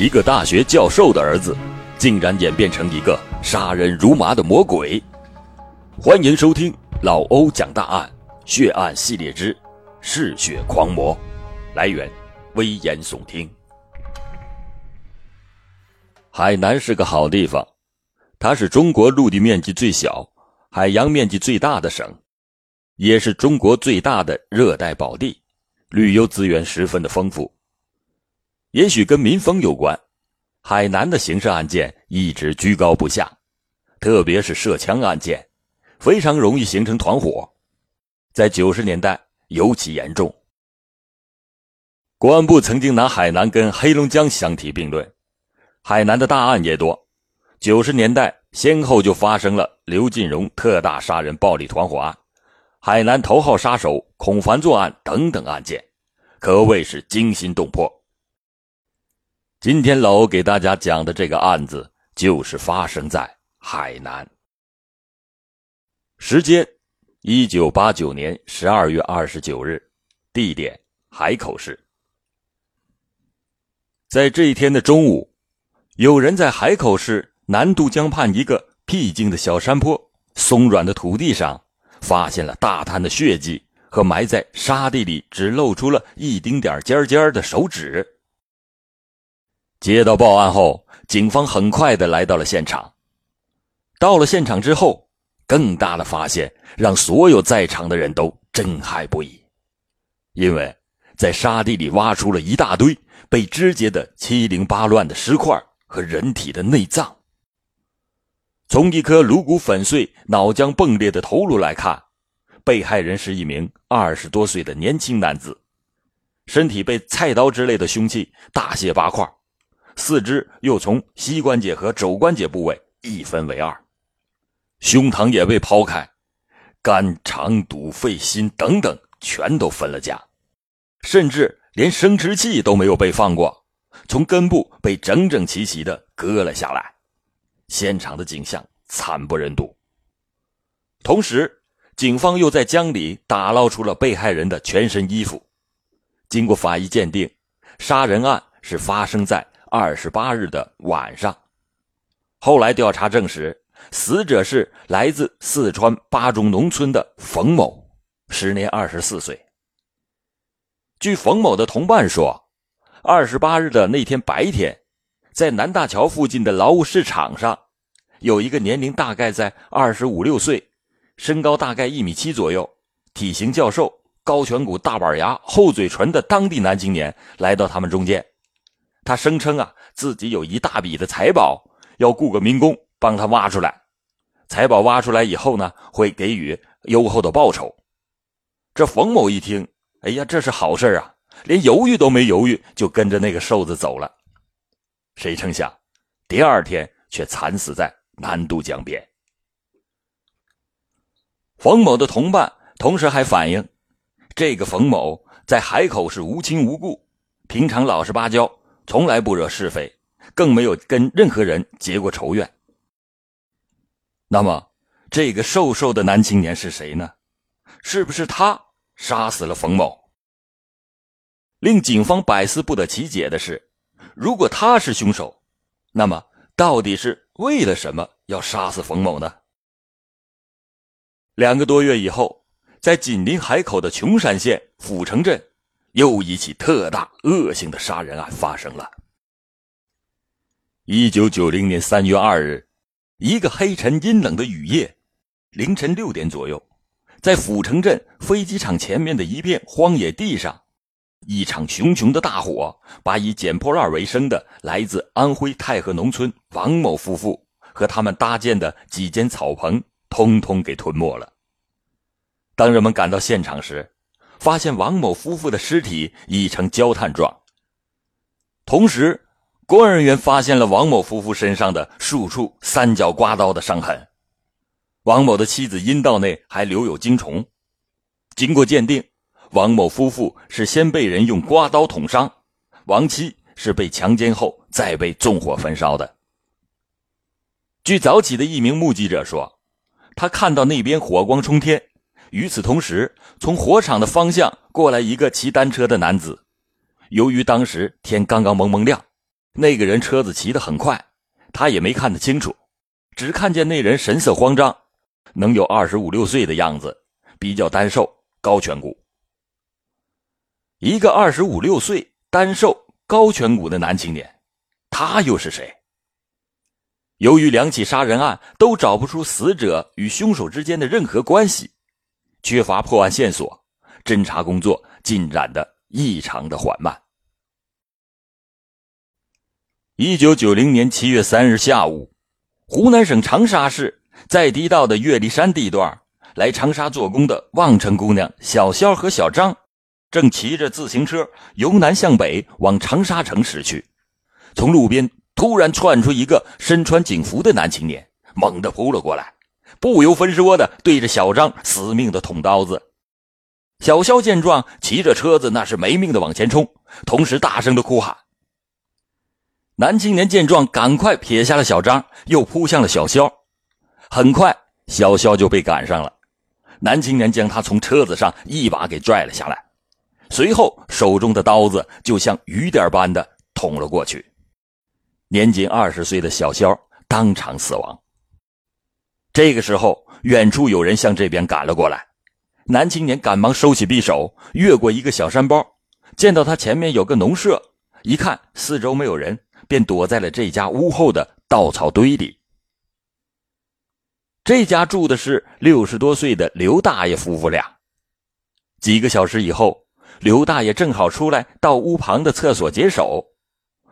一个大学教授的儿子，竟然演变成一个杀人如麻的魔鬼。欢迎收听老欧讲大案血案系列之《嗜血狂魔》，来源危言耸听。海南是个好地方，它是中国陆地面积最小、海洋面积最大的省，也是中国最大的热带宝地，旅游资源十分的丰富。也许跟民风有关，海南的刑事案件一直居高不下，特别是涉枪案件，非常容易形成团伙，在九十年代尤其严重。公安部曾经拿海南跟黑龙江相提并论，海南的大案也多，九十年代先后就发生了刘进荣特大杀人暴力团伙案、海南头号杀手孔凡作案等等案件，可谓是惊心动魄。今天老欧给大家讲的这个案子，就是发生在海南。时间：一九八九年十二月二十九日，地点：海口市。在这一天的中午，有人在海口市南渡江畔一个僻静的小山坡松软的土地上，发现了大滩的血迹和埋在沙地里只露出了一丁点尖尖的手指。接到报案后，警方很快的来到了现场。到了现场之后，更大的发现让所有在场的人都震撼不已，因为在沙地里挖出了一大堆被肢解的七零八乱的尸块和人体的内脏。从一颗颅骨粉碎、脑浆迸裂的头颅来看，被害人是一名二十多岁的年轻男子，身体被菜刀之类的凶器大卸八块。四肢又从膝关节和肘关节部位一分为二，胸膛也被剖开，肝、肠、肚、肺、心等等全都分了家，甚至连生殖器都没有被放过，从根部被整整齐齐的割了下来。现场的景象惨不忍睹。同时，警方又在江里打捞出了被害人的全身衣服。经过法医鉴定，杀人案是发生在。二十八日的晚上，后来调查证实，死者是来自四川巴中农村的冯某，时年二十四岁。据冯某的同伴说，二十八日的那天白天，在南大桥附近的劳务市场上，有一个年龄大概在二十五六岁，身高大概一米七左右，体型较瘦，高颧骨、大板牙、厚嘴唇的当地男青年来到他们中间。他声称啊，自己有一大笔的财宝，要雇个民工帮他挖出来。财宝挖出来以后呢，会给予优厚的报酬。这冯某一听，哎呀，这是好事啊，连犹豫都没犹豫，就跟着那个瘦子走了。谁成想，第二天却惨死在南渡江边。冯某的同伴同时还反映，这个冯某在海口是无亲无故，平常老实巴交。从来不惹是非，更没有跟任何人结过仇怨。那么，这个瘦瘦的男青年是谁呢？是不是他杀死了冯某？令警方百思不得其解的是，如果他是凶手，那么到底是为了什么要杀死冯某呢？两个多月以后，在紧邻海口的琼山县府城镇。又一起特大恶性的杀人案发生了。一九九零年三月二日，一个黑沉阴冷的雨夜，凌晨六点左右，在阜城镇飞机场前面的一片荒野地上，一场熊熊的大火把以捡破烂为生的来自安徽太和农村王某夫妇和他们搭建的几间草棚通通给吞没了。当人们赶到现场时，发现王某夫妇的尸体已成焦炭状。同时，公安人员发现了王某夫妇身上的数处三角刮刀的伤痕。王某的妻子阴道内还留有精虫。经过鉴定，王某夫妇是先被人用刮刀捅伤，亡妻是被强奸后再被纵火焚烧的。据早起的一名目击者说，他看到那边火光冲天。与此同时，从火场的方向过来一个骑单车的男子。由于当时天刚刚蒙蒙亮，那个人车子骑得很快，他也没看得清楚，只看见那人神色慌张，能有二十五六岁的样子，比较单瘦，高颧骨。一个二十五六岁、单瘦、高颧骨的男青年，他又是谁？由于两起杀人案都找不出死者与凶手之间的任何关系，缺乏破案线索，侦查工作进展的异常的缓慢。一九九零年七月三日下午，湖南省长沙市在地道的岳麓山地段，来长沙做工的望城姑娘小肖和小张，正骑着自行车由南向北往长沙城驶去。从路边突然窜出一个身穿警服的男青年，猛地扑了过来，不由分说的对着小张死命的捅刀子。小肖见状，骑着车子那是没命的往前冲，同时大声的哭喊。男青年见状，赶快撇下了小张，又扑向了小肖。很快，小肖就被赶上了。男青年将他从车子上一把给拽了下来，随后手中的刀子就像雨点般的捅了过去。年仅二十岁的小肖当场死亡。这个时候，远处有人向这边赶了过来。男青年赶忙收起匕首，越过一个小山包，见到他前面有个农舍，一看四周没有人。便躲在了这家屋后的稻草堆里。这家住的是六十多岁的刘大爷夫妇俩。几个小时以后，刘大爷正好出来到屋旁的厕所解手。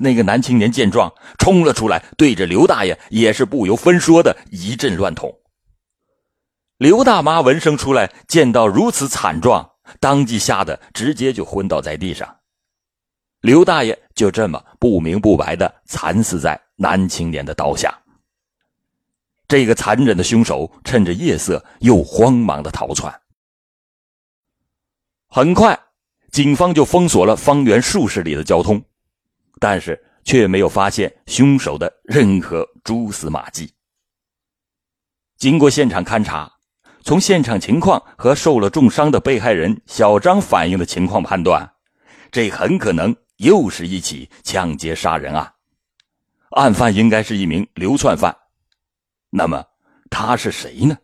那个男青年见状，冲了出来，对着刘大爷也是不由分说的一阵乱捅。刘大妈闻声出来，见到如此惨状，当即吓得直接就昏倒在地上。刘大爷就这么不明不白的惨死在男青年的刀下。这个残忍的凶手趁着夜色又慌忙的逃窜。很快，警方就封锁了方圆数十里的交通，但是却没有发现凶手的任何蛛丝马迹。经过现场勘查，从现场情况和受了重伤的被害人小张反映的情况判断，这很可能。又是一起抢劫杀人案，案犯应该是一名流窜犯。那么他是谁呢？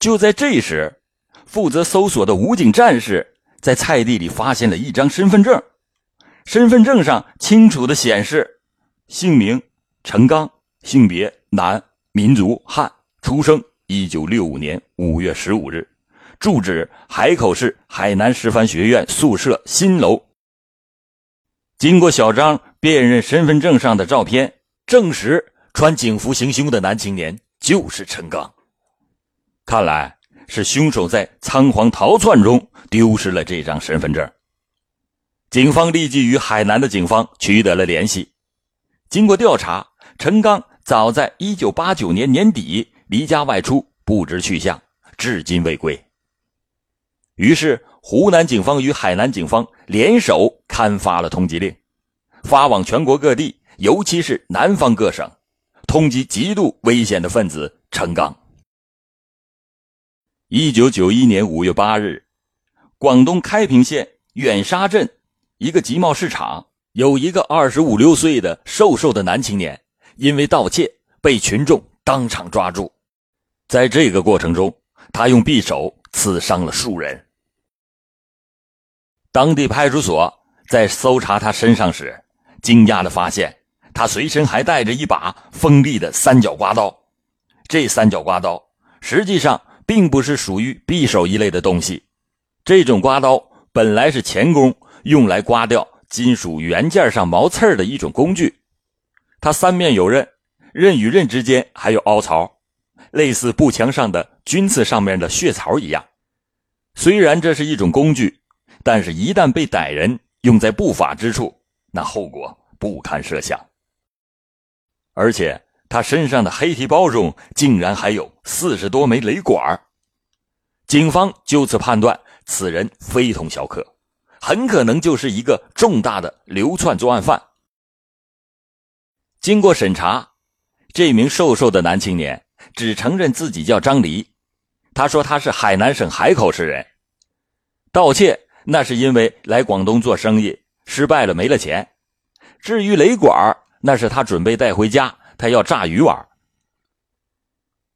就在这时，负责搜索的武警战士在菜地里发现了一张身份证，身份证上清楚的显示姓名陈刚，性别男，民族汉，出生一九六五年五月十五日，住址海口市海南师范学院宿舍新楼。经过小张辨认身份证上的照片，证实穿警服行凶的男青年就是陈刚。看来是凶手在仓皇逃窜中丢失了这张身份证。警方立即与海南的警方取得了联系。经过调查，陈刚早在1989年年底离家外出，不知去向，至今未归。于是。湖南警方与海南警方联手刊发了通缉令，发往全国各地，尤其是南方各省，通缉极度危险的分子陈刚。一九九一年五月八日，广东开平县远沙镇一个集贸市场，有一个二十五六岁的瘦瘦的男青年，因为盗窃被群众当场抓住，在这个过程中，他用匕首刺伤了数人。当地派出所，在搜查他身上时，惊讶的发现他随身还带着一把锋利的三角刮刀。这三角刮刀实际上并不是属于匕首一类的东西，这种刮刀本来是钳工用来刮掉金属元件上毛刺的一种工具。它三面有刃，刃与刃之间还有凹槽，类似步枪上的军刺上面的血槽一样。虽然这是一种工具。但是，一旦被歹人用在不法之处，那后果不堪设想。而且，他身上的黑皮包中竟然还有四十多枚雷管警方就此判断，此人非同小可，很可能就是一个重大的流窜作案犯。经过审查，这名瘦瘦的男青年只承认自己叫张黎，他说他是海南省海口市人，盗窃。那是因为来广东做生意失败了，没了钱，至于雷管，那是他准备带回家，他要炸鱼丸。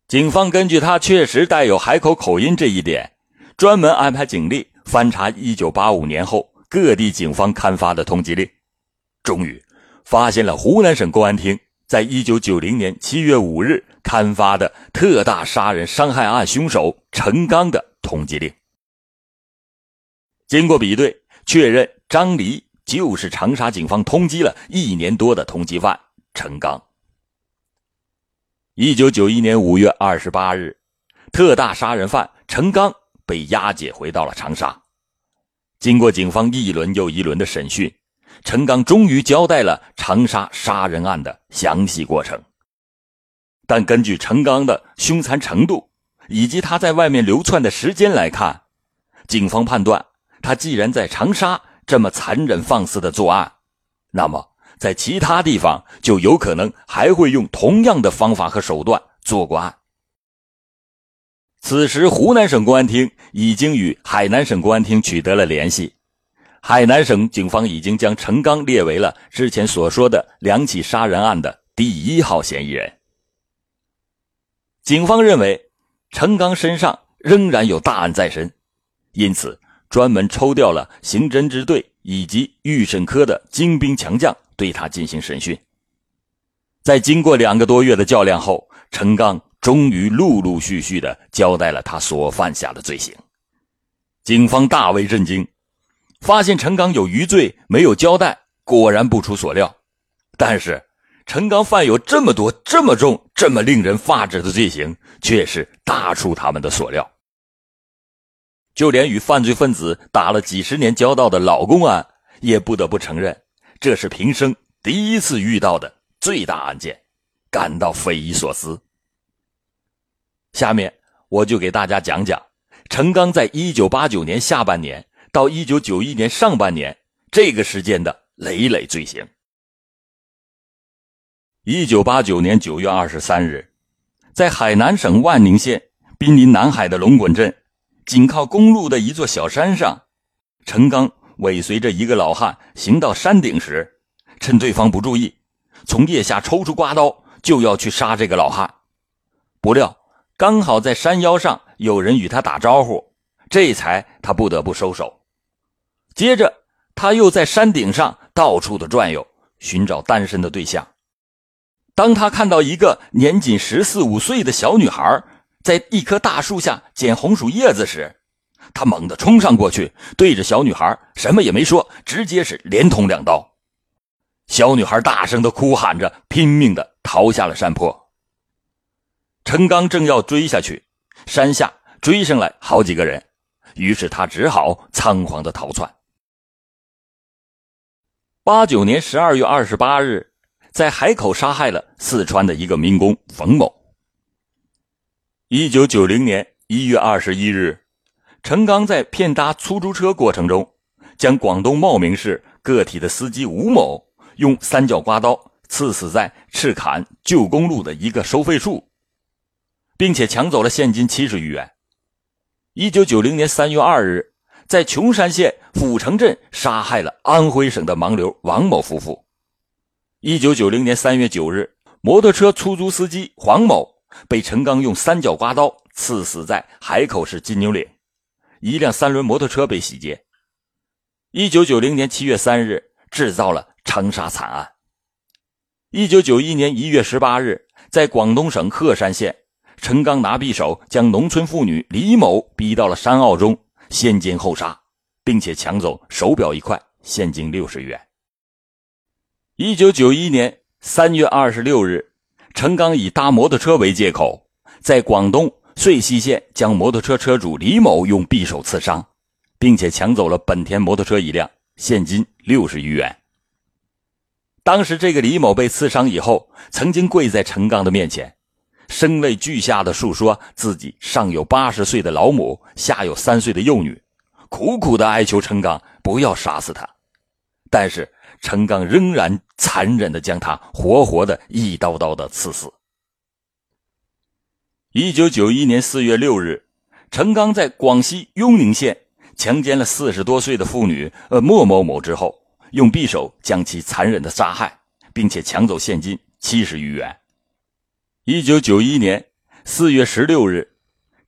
警方根据他确实带有海口口音这一点，专门安排警力翻查1985年后各地警方刊发的通缉令，终于发现了湖南省公安厅在1990年7月5日刊发的特大杀人伤害案凶手陈刚的通缉令。经过比对，确认张黎就是长沙警方通缉了一年多的通缉犯陈刚。一九九一年五月二十八日，特大杀人犯陈刚被押解回到了长沙。经过警方一轮又一轮的审讯，陈刚终于交代了长沙杀人案的详细过程。但根据陈刚的凶残程度以及他在外面流窜的时间来看，警方判断他既然在长沙这么残忍放肆的作案，那么。在其他地方就有可能还会用同样的方法和手段做过案。此时，湖南省公安厅已经与海南省公安厅取得了联系，海南省警方已经将陈刚列为了之前所说的两起杀人案的第一号嫌疑人。警方认为，陈刚身上仍然有大案在身，因此专门抽调了刑侦支队以及预审科的精兵强将。对他进行审讯，在经过两个多月的较量后，陈刚终于陆陆续续的交代了他所犯下的罪行。警方大为震惊，发现陈刚有余罪没有交代，果然不出所料。但是，陈刚犯有这么多、这么重、这么令人发指的罪行，却是大出他们的所料。就连与犯罪分子打了几十年交道的老公安，也不得不承认。这是平生第一次遇到的最大案件，感到匪夷所思。下面我就给大家讲讲陈刚在1989年下半年到1991年上半年这个时间的累累罪行。1989年9月23日，在海南省万宁县濒临南海的龙滚镇，紧靠公路的一座小山上，陈刚。尾随着一个老汉行到山顶时，趁对方不注意，从腋下抽出刮刀，就要去杀这个老汉。不料刚好在山腰上有人与他打招呼，这才他不得不收手。接着他又在山顶上到处的转悠，寻找单身的对象。当他看到一个年仅十四五岁的小女孩在一棵大树下捡红薯叶子时，他猛地冲上过去，对着小女孩什么也没说，直接是连捅两刀。小女孩大声的哭喊着，拼命的逃下了山坡。陈刚正要追下去，山下追上来好几个人，于是他只好仓皇的逃窜。八九年十二月二十八日，在海口杀害了四川的一个民工冯某。一九九零年一月二十一日。陈刚在骗搭出租车过程中，将广东茂名市个体的司机吴某用三角刮刀刺死在赤坎旧公路的一个收费处，并且抢走了现金七十余元。一九九零年三月二日，在琼山县府城镇杀害了安徽省的盲流王某夫妇。一九九零年三月九日，摩托车出租司机黄某被陈刚用三角刮刀刺死在海口市金牛岭。一辆三轮摩托车被洗劫。一九九零年七月三日，制造了长沙惨案。一九九一年一月十八日，在广东省鹤山县，陈刚拿匕首将农村妇女李某逼到了山坳中，先奸后杀，并且抢走手表一块，现金六十元。一九九一年三月二十六日，陈刚以搭摩托车为借口，在广东。遂溪县将摩托车车主李某用匕首刺伤，并且抢走了本田摩托车一辆，现金六十余元。当时这个李某被刺伤以后，曾经跪在陈刚的面前，声泪俱下的述说自己上有八十岁的老母，下有三岁的幼女，苦苦的哀求陈刚不要杀死他。但是陈刚仍然残忍的将他活活的一刀刀的刺死。一九九一年四月六日，陈刚在广西雍宁县强奸了四十多岁的妇女呃莫某某之后，用匕首将其残忍的杀害，并且抢走现金七十余元。一九九一年四月十六日，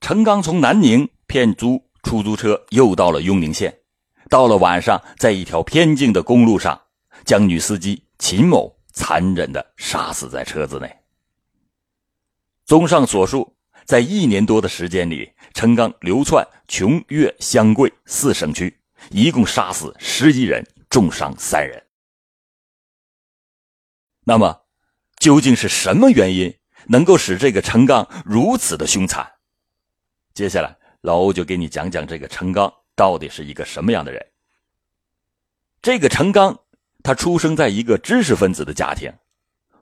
陈刚从南宁骗租出租车，又到了雍宁县。到了晚上，在一条偏静的公路上，将女司机秦某残忍的杀死在车子内。综上所述，在一年多的时间里，陈刚流窜琼粤湘桂四省区，一共杀死十一人，重伤三人。那么，究竟是什么原因能够使这个陈刚如此的凶残？接下来，老欧就给你讲讲这个陈刚到底是一个什么样的人。这个陈刚，他出生在一个知识分子的家庭。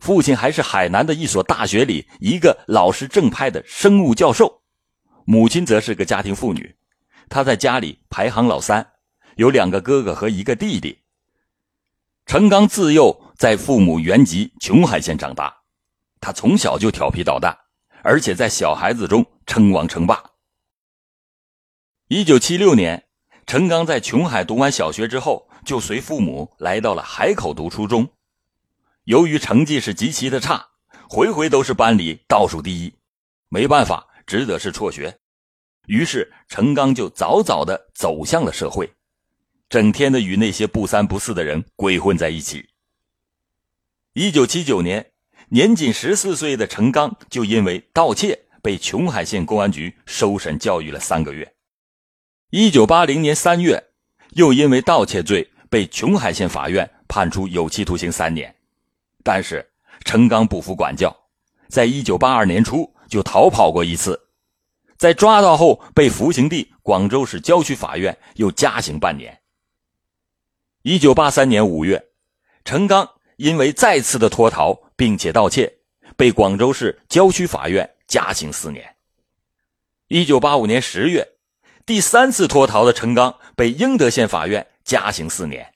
父亲还是海南的一所大学里一个老实正派的生物教授，母亲则是个家庭妇女，她在家里排行老三，有两个哥哥和一个弟弟。陈刚自幼在父母原籍琼海县长大，他从小就调皮捣蛋，而且在小孩子中称王称霸。一九七六年，陈刚在琼海读完小学之后，就随父母来到了海口读初中。由于成绩是极其的差，回回都是班里倒数第一，没办法，只得是辍学。于是陈刚就早早的走向了社会，整天的与那些不三不四的人鬼混在一起。一九七九年，年仅十四岁的陈刚就因为盗窃被琼海县公安局收审教育了三个月。一九八零年三月，又因为盗窃罪被琼海县法院判处有期徒刑三年。但是陈刚不服管教，在一九八二年初就逃跑过一次，在抓到后被服刑地广州市郊区法院又加刑半年。一九八三年五月，陈刚因为再次的脱逃并且盗窃，被广州市郊区法院加刑四年。一九八五年十月，第三次脱逃的陈刚被英德县法院加刑四年。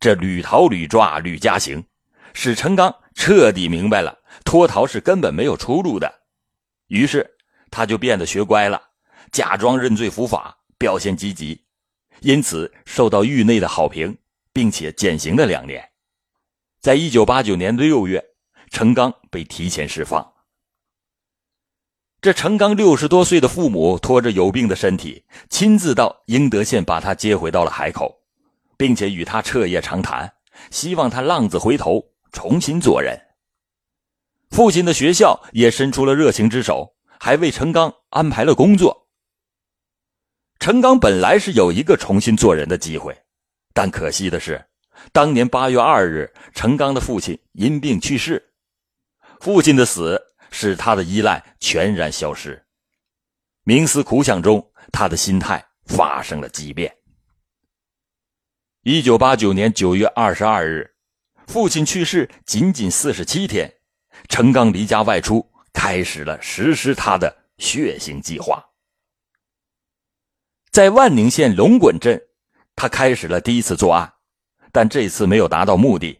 这屡逃屡抓屡加刑。使陈刚彻底明白了脱逃是根本没有出路的，于是他就变得学乖了，假装认罪伏法，表现积极，因此受到狱内的好评，并且减刑了两年。在一九八九年的六月，陈刚被提前释放。这陈刚六十多岁的父母拖着有病的身体，亲自到英德县把他接回到了海口，并且与他彻夜长谈，希望他浪子回头。重新做人。父亲的学校也伸出了热情之手，还为陈刚安排了工作。陈刚本来是有一个重新做人的机会，但可惜的是，当年八月二日，陈刚的父亲因病去世。父亲的死使他的依赖全然消失，冥思苦想中，他的心态发生了畸变。一九八九年九月二十二日。父亲去世仅仅四十七天，陈刚离家外出，开始了实施他的血腥计划。在万宁县龙滚镇，他开始了第一次作案，但这次没有达到目的。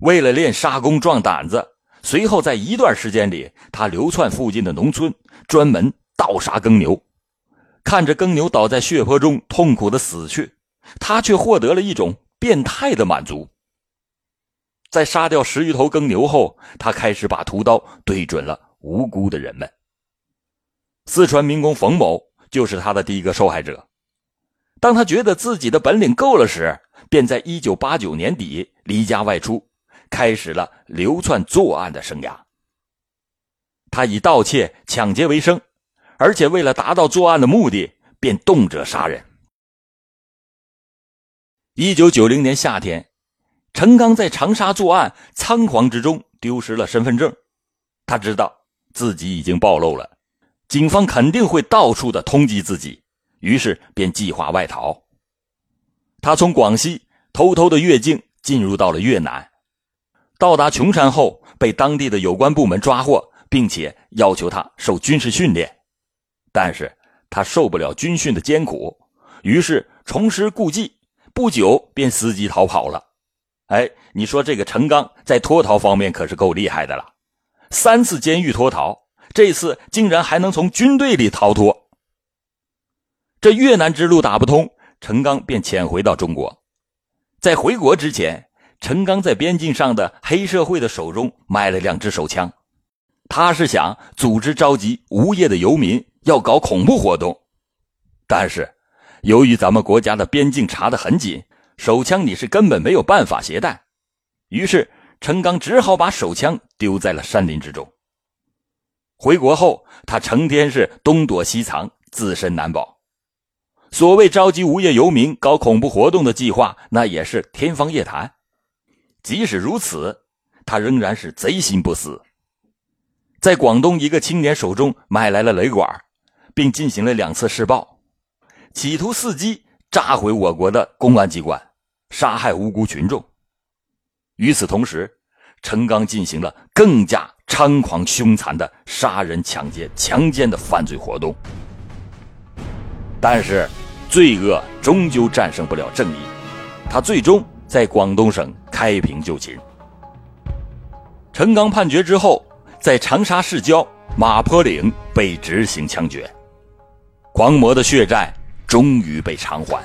为了练杀功壮胆子，随后在一段时间里，他流窜附近的农村，专门盗杀耕牛。看着耕牛倒在血泊中痛苦的死去，他却获得了一种变态的满足。在杀掉十余头耕牛后，他开始把屠刀对准了无辜的人们。四川民工冯某就是他的第一个受害者。当他觉得自己的本领够了时，便在一九八九年底离家外出，开始了流窜作案的生涯。他以盗窃、抢劫为生，而且为了达到作案的目的，便动辄杀人。一九九零年夏天。陈刚在长沙作案，仓皇之中丢失了身份证。他知道自己已经暴露了，警方肯定会到处的通缉自己，于是便计划外逃。他从广西偷偷的越境进入到了越南，到达琼山后被当地的有关部门抓获，并且要求他受军事训练，但是他受不了军训的艰苦，于是重施故技，不久便伺机逃跑了。哎，你说这个陈刚在脱逃方面可是够厉害的了，三次监狱脱逃，这次竟然还能从军队里逃脱。这越南之路打不通，陈刚便潜回到中国，在回国之前，陈刚在边境上的黑社会的手中买了两支手枪，他是想组织召集无业的游民，要搞恐怖活动。但是，由于咱们国家的边境查得很紧，手枪你是根本没有办法携带。于是，陈刚只好把手枪丢在了山林之中。回国后，他成天是东躲西藏，自身难保。所谓召集无业游民搞恐怖活动的计划，那也是天方夜谭。即使如此，他仍然是贼心不死，在广东一个青年手中买来了雷管，并进行了两次试爆，企图伺机炸毁我国的公安机关，杀害无辜群众。与此同时，陈刚进行了更加猖狂凶残的杀人、抢劫、强奸的犯罪活动。但是，罪恶终究战胜不了正义，他最终在广东省开平就擒。陈刚判决之后，在长沙市郊马坡岭被执行枪决，狂魔的血债终于被偿还。